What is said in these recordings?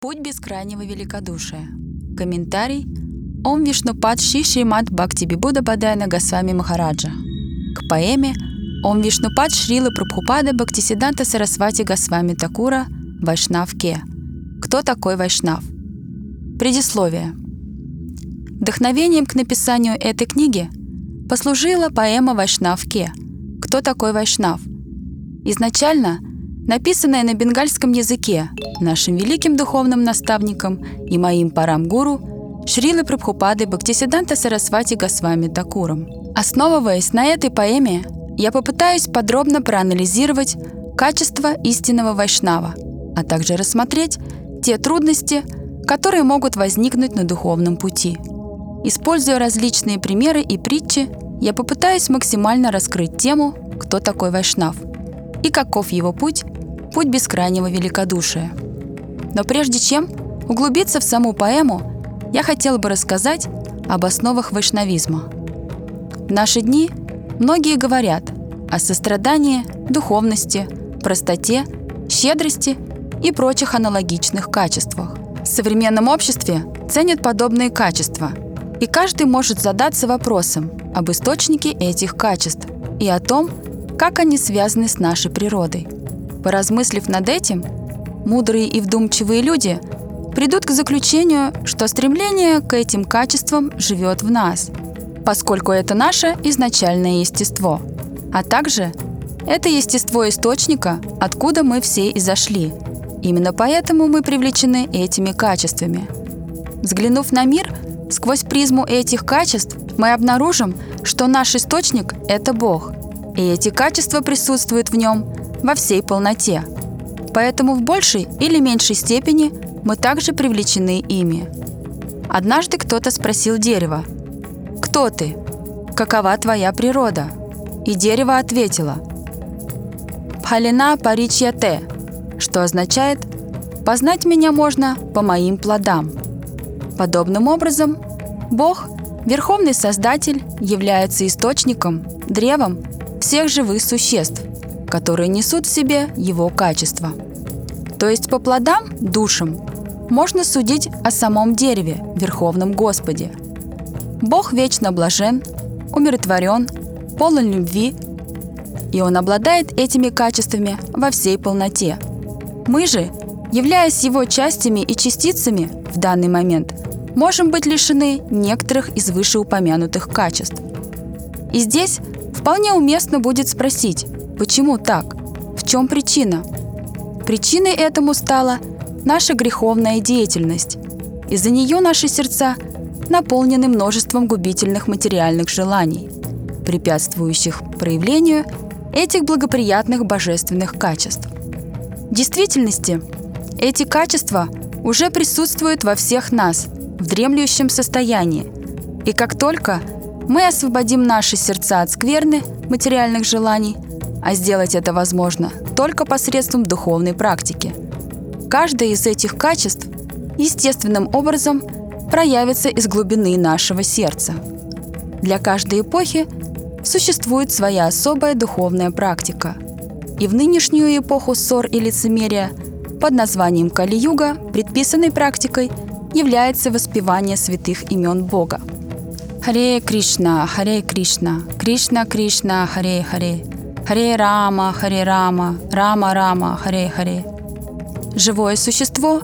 Путь бескрайнего великодушия. Комментарий Ом Вишнупад Ши Шримад Бхакти Бибуда Бадайна Госвами Махараджа. К поэме Ом Вишнупад Шрила Прабхупада Бхактисиданта Сарасвати Госвами Такура Вайшнав Ке. Кто такой Вайшнав? Предисловие. Вдохновением к написанию этой книги послужила поэма Вайшнав Ке. Кто такой Вайшнав? Изначально написанная на бенгальском языке нашим великим духовным наставником и моим парам-гуру Шрилы Прабхупады Бхактисиданта Сарасвати Госвами Такуром. Основываясь на этой поэме, я попытаюсь подробно проанализировать качество истинного вайшнава, а также рассмотреть те трудности, которые могут возникнуть на духовном пути. Используя различные примеры и притчи, я попытаюсь максимально раскрыть тему «Кто такой вайшнав?» и каков его путь путь бескрайнего великодушия. Но прежде чем углубиться в саму поэму, я хотела бы рассказать об основах вайшнавизма. В наши дни многие говорят о сострадании, духовности, простоте, щедрости и прочих аналогичных качествах. В современном обществе ценят подобные качества, и каждый может задаться вопросом об источнике этих качеств и о том, как они связаны с нашей природой – Поразмыслив над этим, мудрые и вдумчивые люди придут к заключению, что стремление к этим качествам живет в нас, поскольку это наше изначальное естество, а также это естество источника, откуда мы все и зашли. Именно поэтому мы привлечены этими качествами. Взглянув на мир сквозь призму этих качеств, мы обнаружим, что наш источник – это Бог, и эти качества присутствуют в нем во всей полноте. Поэтому в большей или меньшей степени мы также привлечены ими. Однажды кто-то спросил дерево, «Кто ты? Какова твоя природа?» И дерево ответило, «Пхалина паричья те», что означает «познать меня можно по моим плодам». Подобным образом, Бог, Верховный Создатель, является источником, древом всех живых существ – которые несут в себе его качество. То есть по плодам, душам, можно судить о самом дереве, Верховном Господе. Бог вечно блажен, умиротворен, полон любви, и Он обладает этими качествами во всей полноте. Мы же, являясь Его частями и частицами в данный момент, можем быть лишены некоторых из вышеупомянутых качеств. И здесь вполне уместно будет спросить, Почему так? В чем причина? Причиной этому стала наша греховная деятельность. Из-за нее наши сердца наполнены множеством губительных материальных желаний, препятствующих проявлению этих благоприятных божественных качеств. В действительности, эти качества уже присутствуют во всех нас в дремлющем состоянии, и как только мы освободим наши сердца от скверны материальных желаний – а сделать это возможно только посредством духовной практики. Каждое из этих качеств естественным образом проявится из глубины нашего сердца. Для каждой эпохи существует своя особая духовная практика. И в нынешнюю эпоху ссор и лицемерия под названием Кали-юга предписанной практикой является воспевание святых имен Бога. Харе Кришна, Харе Кришна, Кришна Кришна, Харе Харе, Харе Рама, Харе Рама, Рама Рама, Харе Харе. Живое существо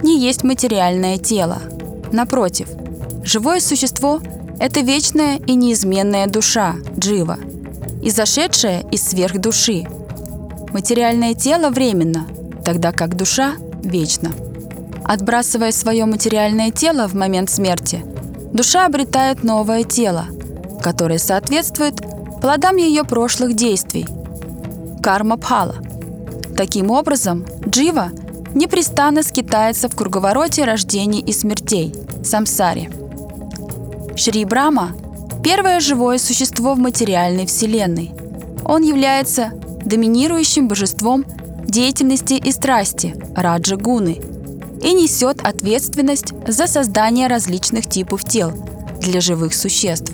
не есть материальное тело. Напротив, живое существо – это вечная и неизменная душа, джива, изошедшая из сверхдуши. Материальное тело временно, тогда как душа вечна. Отбрасывая свое материальное тело в момент смерти, душа обретает новое тело, которое соответствует плодам ее прошлых действий – карма Пхала. Таким образом, Джива непрестанно скитается в круговороте рождений и смертей – самсаре. Шри Брама – первое живое существо в материальной вселенной. Он является доминирующим божеством деятельности и страсти – Раджа Гуны и несет ответственность за создание различных типов тел для живых существ.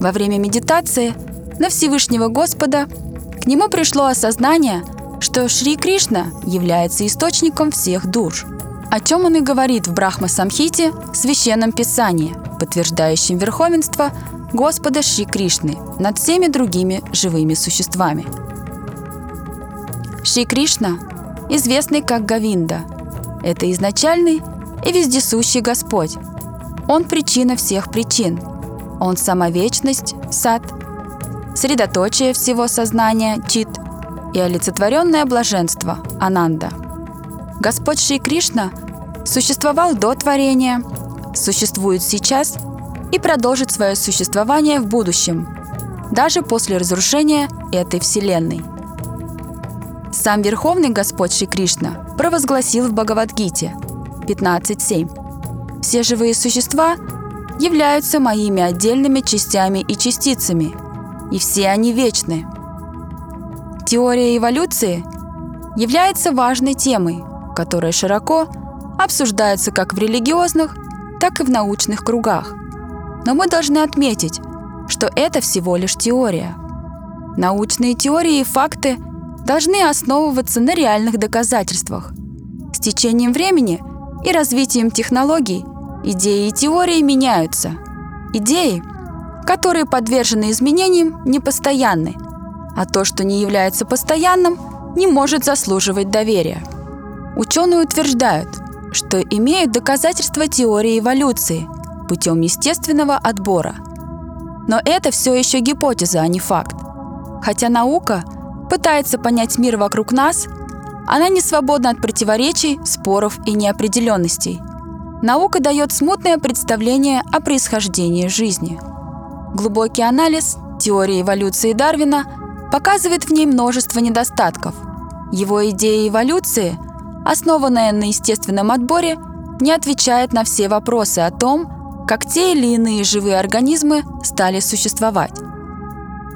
Во время медитации – на Всевышнего Господа, к нему пришло осознание, что Шри Кришна является источником всех душ. о чем он и говорит в Брахма Самхите, священном писании, подтверждающем верховенство Господа Шри Кришны над всеми другими живыми существами. Шри Кришна, известный как Гавинда, это изначальный и вездесущий Господь. Он причина всех причин. Он сама вечность, сад, средоточие всего сознания, чит, и олицетворенное блаженство, ананда. Господь Шри Кришна существовал до творения, существует сейчас и продолжит свое существование в будущем, даже после разрушения этой Вселенной. Сам Верховный Господь Шри Кришна провозгласил в Бхагавадгите 15.7 «Все живые существа являются моими отдельными частями и частицами, и все они вечны». Теория эволюции является важной темой, которая широко обсуждается как в религиозных, так и в научных кругах. Но мы должны отметить, что это всего лишь теория. Научные теории и факты должны основываться на реальных доказательствах. С течением времени и развитием технологий идеи и теории меняются. Идеи, которые подвержены изменениям, непостоянны, а то, что не является постоянным, не может заслуживать доверия. Ученые утверждают, что имеют доказательства теории эволюции путем естественного отбора. Но это все еще гипотеза, а не факт. Хотя наука – пытается понять мир вокруг нас, она не свободна от противоречий, споров и неопределенностей. Наука дает смутное представление о происхождении жизни. Глубокий анализ теории эволюции Дарвина показывает в ней множество недостатков. Его идея эволюции, основанная на естественном отборе, не отвечает на все вопросы о том, как те или иные живые организмы стали существовать.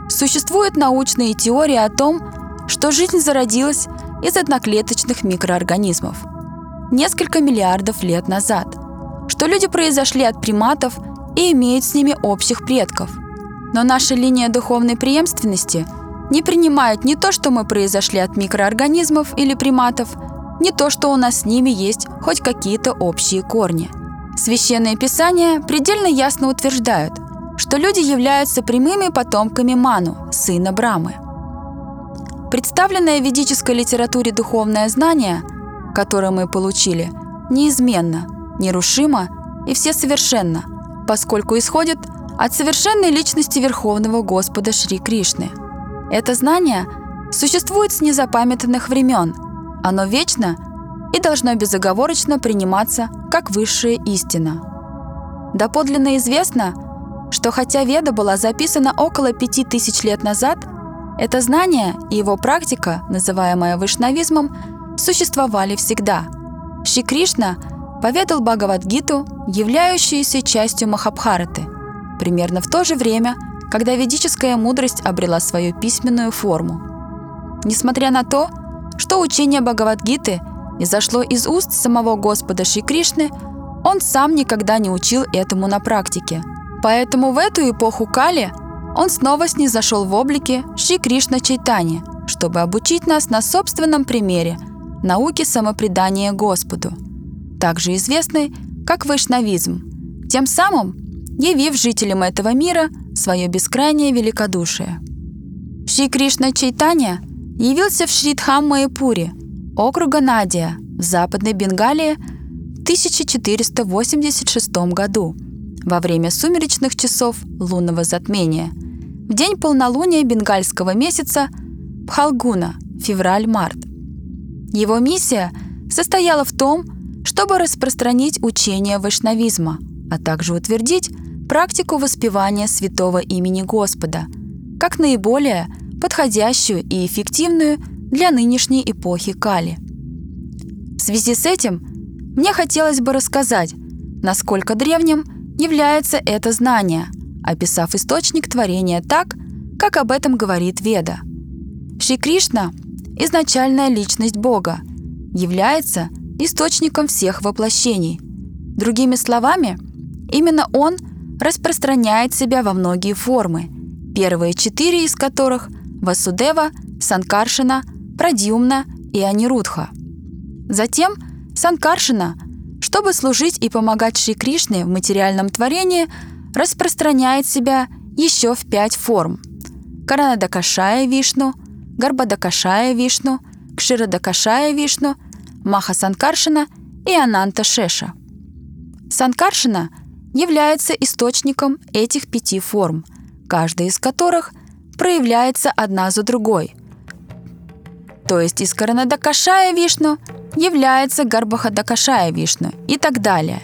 Существуют научные теории о том, что жизнь зародилась из одноклеточных микроорганизмов несколько миллиардов лет назад, что люди произошли от приматов и имеют с ними общих предков. Но наша линия духовной преемственности не принимает не то, что мы произошли от микроорганизмов или приматов, не то, что у нас с ними есть хоть какие-то общие корни. Священные писания предельно ясно утверждают – что люди являются прямыми потомками Ману, сына Брамы. Представленное в ведической литературе духовное знание, которое мы получили, неизменно, нерушимо и всесовершенно, поскольку исходит от совершенной личности Верховного Господа Шри Кришны. Это знание существует с незапамятных времен. Оно вечно и должно безоговорочно приниматься как высшая истина. Доподлинно известно, что хотя Веда была записана около пяти тысяч лет назад, это знание и его практика, называемая вайшнавизмом, существовали всегда. Шри Кришна поведал Бхагавадгиту, являющуюся частью Махабхараты, примерно в то же время, когда ведическая мудрость обрела свою письменную форму. Несмотря на то, что учение Бхагавадгиты изошло из уст самого Господа Шри Кришны, он сам никогда не учил этому на практике – Поэтому в эту эпоху Кали он снова снизошел в облике Шри Кришна Чайтани, чтобы обучить нас на собственном примере науке самопредания Господу, также известной как вайшнавизм, тем самым явив жителям этого мира свое бескрайнее великодушие. Шри Кришна Чайтанья явился в Шридхам Майпуре, округа Надия, в Западной Бенгалии в 1486 году – во время сумеречных часов лунного затмения, в день полнолуния бенгальского месяца Пхалгуна, февраль-март. Его миссия состояла в том, чтобы распространить учение вайшнавизма, а также утвердить практику воспевания святого имени Господа, как наиболее подходящую и эффективную для нынешней эпохи Кали. В связи с этим мне хотелось бы рассказать, насколько древним является это знание, описав источник творения так, как об этом говорит Веда. Шри Кришна – изначальная личность Бога, является источником всех воплощений. Другими словами, именно Он распространяет себя во многие формы, первые четыре из которых – Васудева, Санкаршина, Прадьюмна и Анирудха. Затем Санкаршина, чтобы служить и помогать Шри Кришне в материальном творении, распространяет себя еще в пять форм. Каранадакашая Вишну, Гарбадакашая Вишну, Кширадакашая Вишну, Маха Санкаршина и Ананта Шеша. Санкаршина является источником этих пяти форм, каждая из которых проявляется одна за другой. То есть из Каранадакашая Вишну является Гарбахадакашая Вишну и так далее.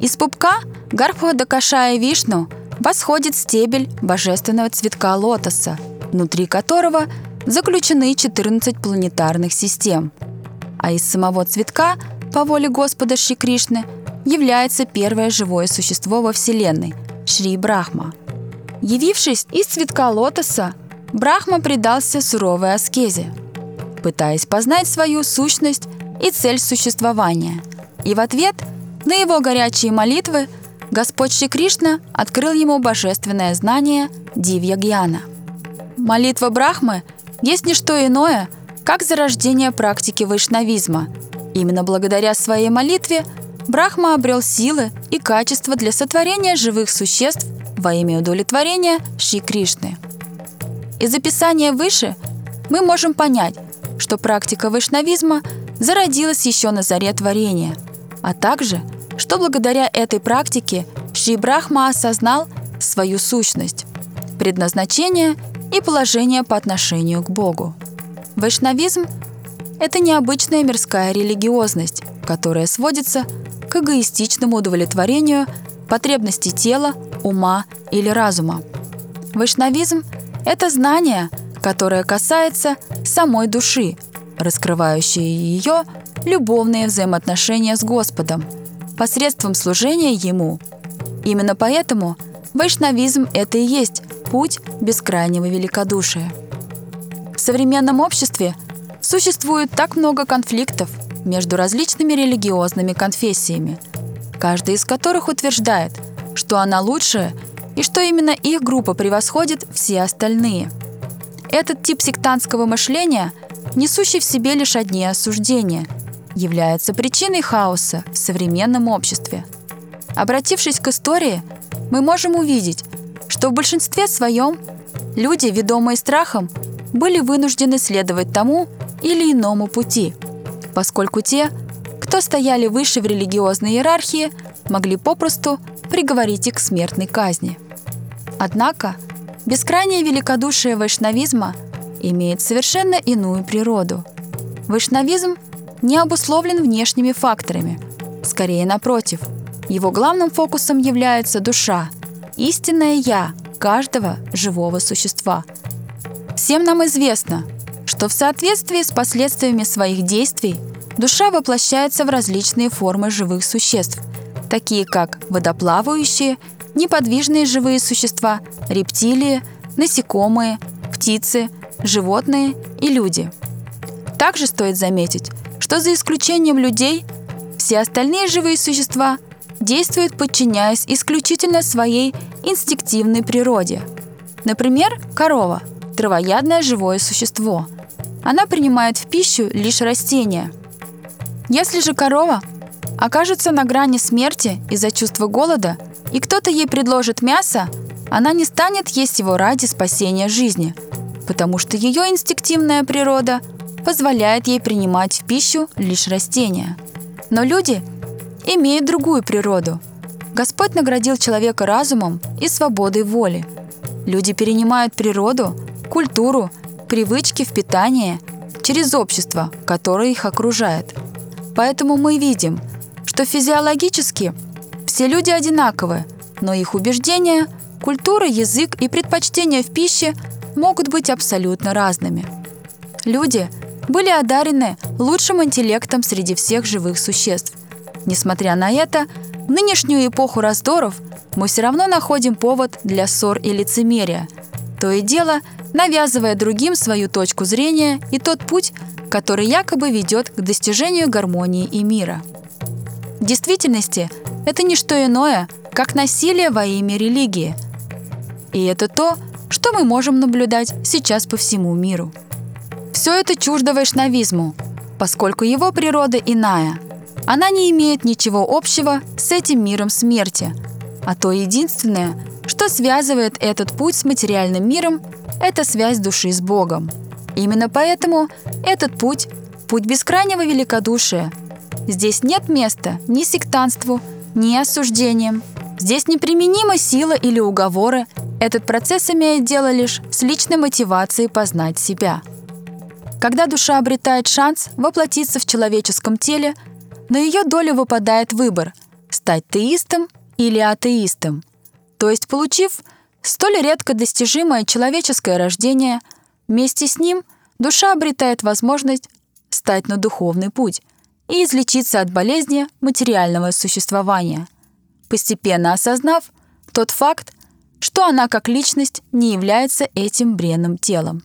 Из пупка Гарбахадакашая Вишну восходит стебель божественного цветка лотоса, внутри которого заключены 14 планетарных систем. А из самого цветка, по воле Господа Шри Кришны, является первое живое существо во Вселенной – Шри Брахма. Явившись из цветка лотоса, Брахма предался суровой аскезе, пытаясь познать свою сущность и цель существования. И в ответ на его горячие молитвы Господь Шри Кришна открыл ему божественное знание Дивья Гьяна. Молитва Брахмы есть не что иное, как зарождение практики вайшнавизма. Именно благодаря своей молитве Брахма обрел силы и качества для сотворения живых существ во имя удовлетворения Шри Кришны. Из описания выше мы можем понять, что практика вайшнавизма зародилась еще на заре творения, а также – что благодаря этой практике Шри Брахма осознал свою сущность, предназначение и положение по отношению к Богу. Вайшнавизм – это необычная мирская религиозность, которая сводится к эгоистичному удовлетворению потребностей тела, ума или разума. Вайшнавизм – это знание, которое касается самой души, раскрывающее ее любовные взаимоотношения с Господом – посредством служения Ему. Именно поэтому вайшнавизм – это и есть путь бескрайнего великодушия. Современном обществе существует так много конфликтов между различными религиозными конфессиями, каждая из которых утверждает, что она лучшая и что именно их группа превосходит все остальные. Этот тип сектантского мышления, несущий в себе лишь одни осуждения – является причиной хаоса в современном обществе. Обратившись к истории, мы можем увидеть, что в большинстве своем люди, ведомые страхом, были вынуждены следовать тому или иному пути, поскольку те, кто стояли выше в религиозной иерархии, могли попросту приговорить их к смертной казни. Однако бескрайнее великодушие вайшнавизма имеет совершенно иную природу. Вайшнавизм – не обусловлен внешними факторами. Скорее напротив, его главным фокусом является душа, истинное «я» каждого живого существа. Всем нам известно, что в соответствии с последствиями своих действий душа воплощается в различные формы живых существ, такие как водоплавающие, неподвижные живые существа, рептилии, насекомые, птицы, животные и люди. Также стоит заметить, что за исключением людей, все остальные живые существа действуют, подчиняясь исключительно своей инстинктивной природе. Например, корова – травоядное живое существо. Она принимает в пищу лишь растения. Если же корова окажется на грани смерти из-за чувства голода, и кто-то ей предложит мясо, она не станет есть его ради спасения жизни, потому что ее инстинктивная природа – позволяет ей принимать в пищу лишь растения. Но люди имеют другую природу. Господь наградил человека разумом и свободой воли. Люди перенимают природу, культуру, привычки в питании через общество, которое их окружает. Поэтому мы видим, что физиологически все люди одинаковы, но их убеждения, культура, язык и предпочтения в пище могут быть абсолютно разными. Люди – были одарены лучшим интеллектом среди всех живых существ. Несмотря на это, в нынешнюю эпоху раздоров мы все равно находим повод для ссор и лицемерия. То и дело, навязывая другим свою точку зрения и тот путь, который якобы ведет к достижению гармонии и мира. В действительности, это не что иное, как насилие во имя религии. И это то, что мы можем наблюдать сейчас по всему миру. Все это чуждо вайшнавизму, поскольку его природа иная. Она не имеет ничего общего с этим миром смерти, а то единственное, что связывает этот путь с материальным миром, это связь души с Богом. Именно поэтому этот путь – путь бескрайнего великодушия. Здесь нет места ни сектанству, ни осуждениям. Здесь неприменима сила или уговоры. Этот процесс имеет дело лишь с личной мотивацией познать себя. Когда душа обретает шанс воплотиться в человеческом теле, на ее долю выпадает выбор – стать теистом или атеистом. То есть, получив столь редко достижимое человеческое рождение, вместе с ним душа обретает возможность стать на духовный путь и излечиться от болезни материального существования, постепенно осознав тот факт, что она как личность не является этим бренным телом.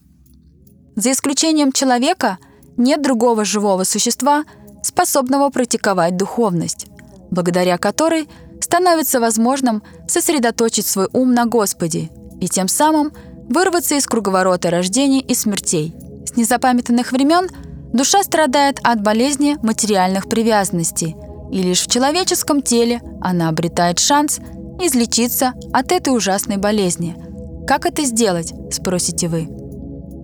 За исключением человека нет другого живого существа, способного практиковать духовность, благодаря которой – становится возможным сосредоточить свой ум на Господе и тем самым вырваться из круговорота рождений и смертей. С незапамятных времен душа страдает от болезни материальных привязанностей, и лишь в человеческом теле она обретает шанс излечиться от этой ужасной болезни. Как это сделать, спросите вы?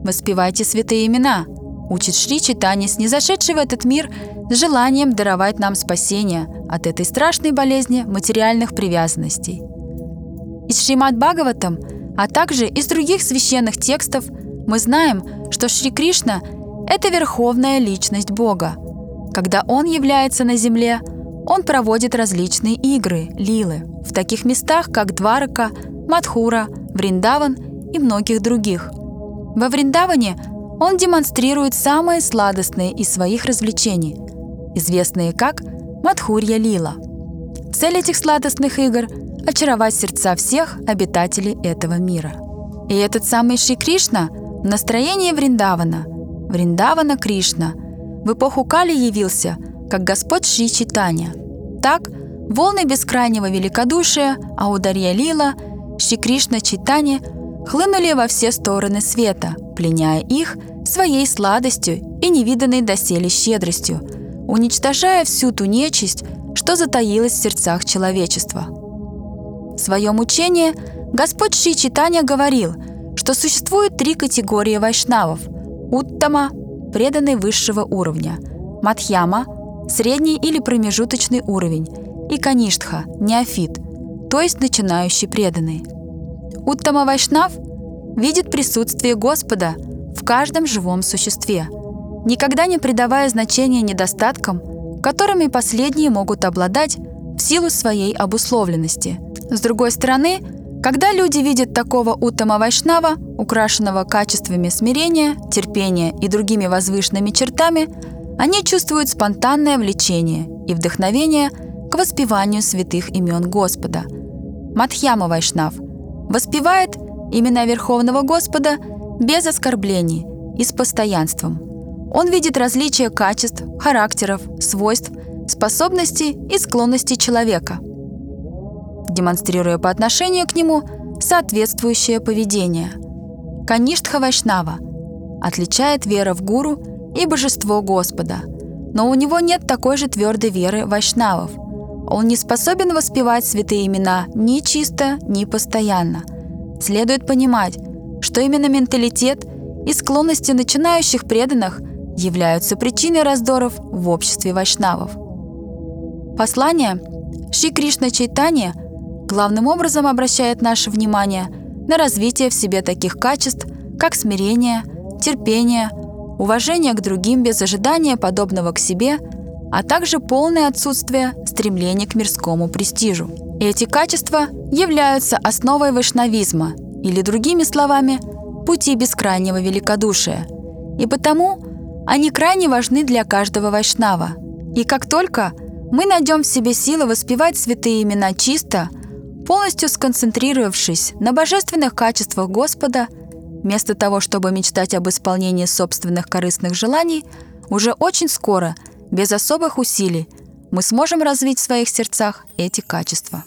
Воспевайте святые имена, учит Шри Читани, снизошедший в этот мир с желанием даровать нам спасение от этой страшной болезни материальных привязанностей. Из Шримад Бхагаватам, а также из других священных текстов мы знаем, что Шри Кришна – это верховная личность Бога. Когда Он является на земле, Он проводит различные игры, лилы, в таких местах, как Дварака, Мадхура, Вриндаван и многих других. Во Вриндаване он демонстрирует самые сладостные из своих развлечений, известные как Мадхурья Лила. Цель этих сладостных игр – очаровать сердца всех обитателей этого мира. И этот самый Шри Кришна в настроении Вриндавана, Вриндавана Кришна, в эпоху Кали явился как Господь Шри Читания. Так, волны бескрайнего великодушия, Аударья Лила, Шри Кришна Читания хлынули во все стороны света, пленяя их своей сладостью и невиданной доселе щедростью, уничтожая всю ту нечисть, что затаилась в сердцах человечества. В своем учении Господь Шри Читания говорил, что существует три категории вайшнавов – Уттама – преданный высшего уровня, Мадхьяма – средний или промежуточный уровень, и Каништха – неофит, то есть начинающий преданный. Уттама Вайшнав видит присутствие Господа – в каждом живом существе, никогда не придавая значения недостаткам, которыми последние могут обладать в силу своей обусловленности. С другой стороны, когда люди видят такого Уттама Вайшнава, украшенного качествами смирения, терпения и другими возвышенными чертами, они чувствуют спонтанное влечение и вдохновение к воспеванию святых имен Господа. Мадхьяма Вайшнав воспевает имена Верховного Господа без оскорблений и с постоянством. Он видит различия качеств, характеров, свойств, способностей и склонностей человека, демонстрируя по отношению к нему соответствующее поведение. Каништха Вайшнава отличает вера в гуру и божество Господа, но у него нет такой же твердой веры вайшнавов. Он не способен воспевать святые имена ни чисто, ни постоянно. Следует понимать, что именно менталитет и склонности начинающих преданных являются причиной раздоров в обществе вайшнавов. Послание Шри Кришна Чайтанья главным образом обращает наше внимание на развитие в себе таких качеств, как смирение, терпение, уважение к другим без ожидания подобного к себе, а также полное отсутствие стремления к мирскому престижу. Эти качества являются основой вайшнавизма – или другими словами, пути бескрайнего великодушия. И потому они крайне важны для каждого вайшнава. И как только мы найдем в себе силы воспевать святые имена чисто, полностью сконцентрировавшись на божественных качествах Господа, вместо того, чтобы мечтать об исполнении собственных корыстных желаний, уже очень скоро, без особых усилий, мы сможем развить в своих сердцах эти качества.